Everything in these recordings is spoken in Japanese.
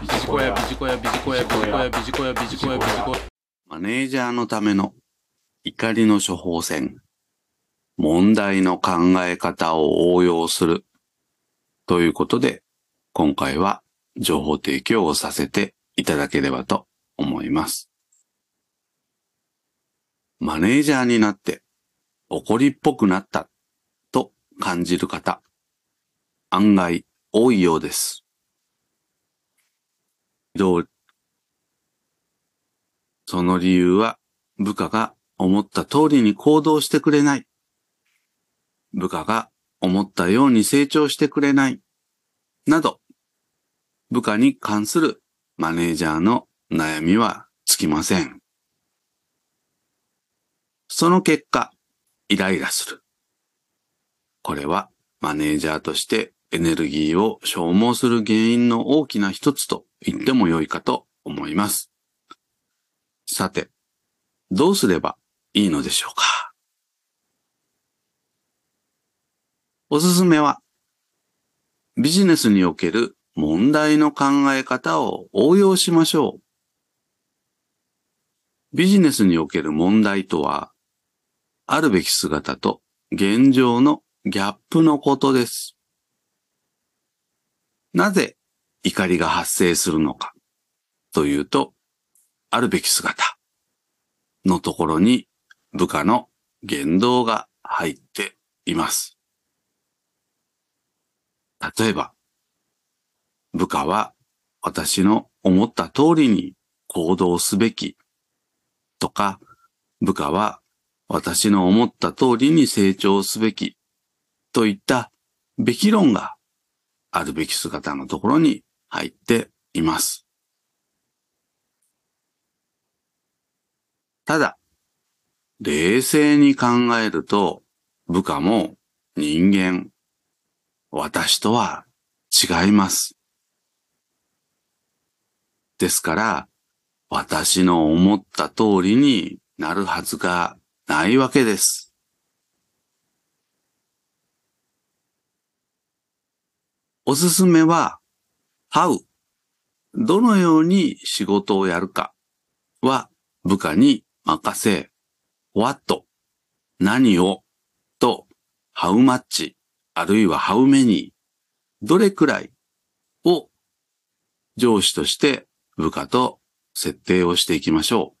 ビジコヤ、ビジコヤ、ビジコヤ、ビジコヤ、ビジコヤ、ビジコヤ、ビジコヤ。マネージャーのための怒りの処方箋。問題の考え方を応用する。ということで、今回は情報提供をさせていただければと思います。マネージャーになって怒りっぽくなったと感じる方、案外多いようです。どうその理由は部下が思った通りに行動してくれない。部下が思ったように成長してくれない。など、部下に関するマネージャーの悩みはつきません。その結果、イライラする。これはマネージャーとしてエネルギーを消耗する原因の大きな一つと言っても良いかと思います。さて、どうすればいいのでしょうか？おすすめは、ビジネスにおける問題の考え方を応用しましょう。ビジネスにおける問題とは、あるべき姿と現状のギャップのことです。なぜ怒りが発生するのかというと、あるべき姿のところに部下の言動が入っています。例えば、部下は私の思った通りに行動すべきとか、部下は私の思った通りに成長すべきといったべき論があるべき姿のところに入っています。ただ、冷静に考えると、部下も人間、私とは違います。ですから、私の思った通りになるはずがないわけです。おすすめは、how、どのように仕事をやるかは部下に任せ、what、何をと how much、あるいは how many、どれくらいを上司として部下と設定をしていきましょう。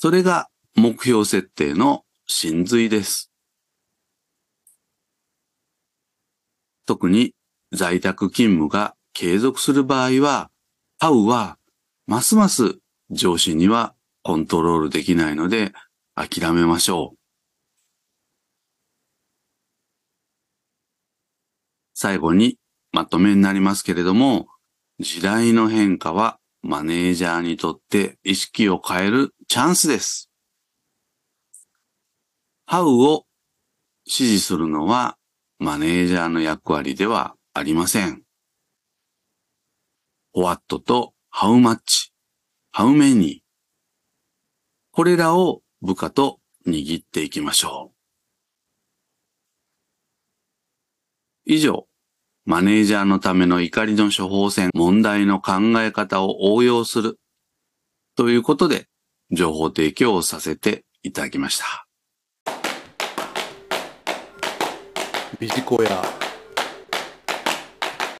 それが目標設定の真髄です。特に在宅勤務が継続する場合は、how はますます上司にはコントロールできないので諦めましょう。最後にまとめになりますけれども、時代の変化はマネージャーにとって意識を変えるチャンスです。How を指示するのはマネージャーの役割ではありません。What と How much、How many これらを部下と握っていきましょう。以上、マネージャーのための怒りの処方箋、問題の考え方を応用するということで情報提供をさせていただきました。ビジコヤ、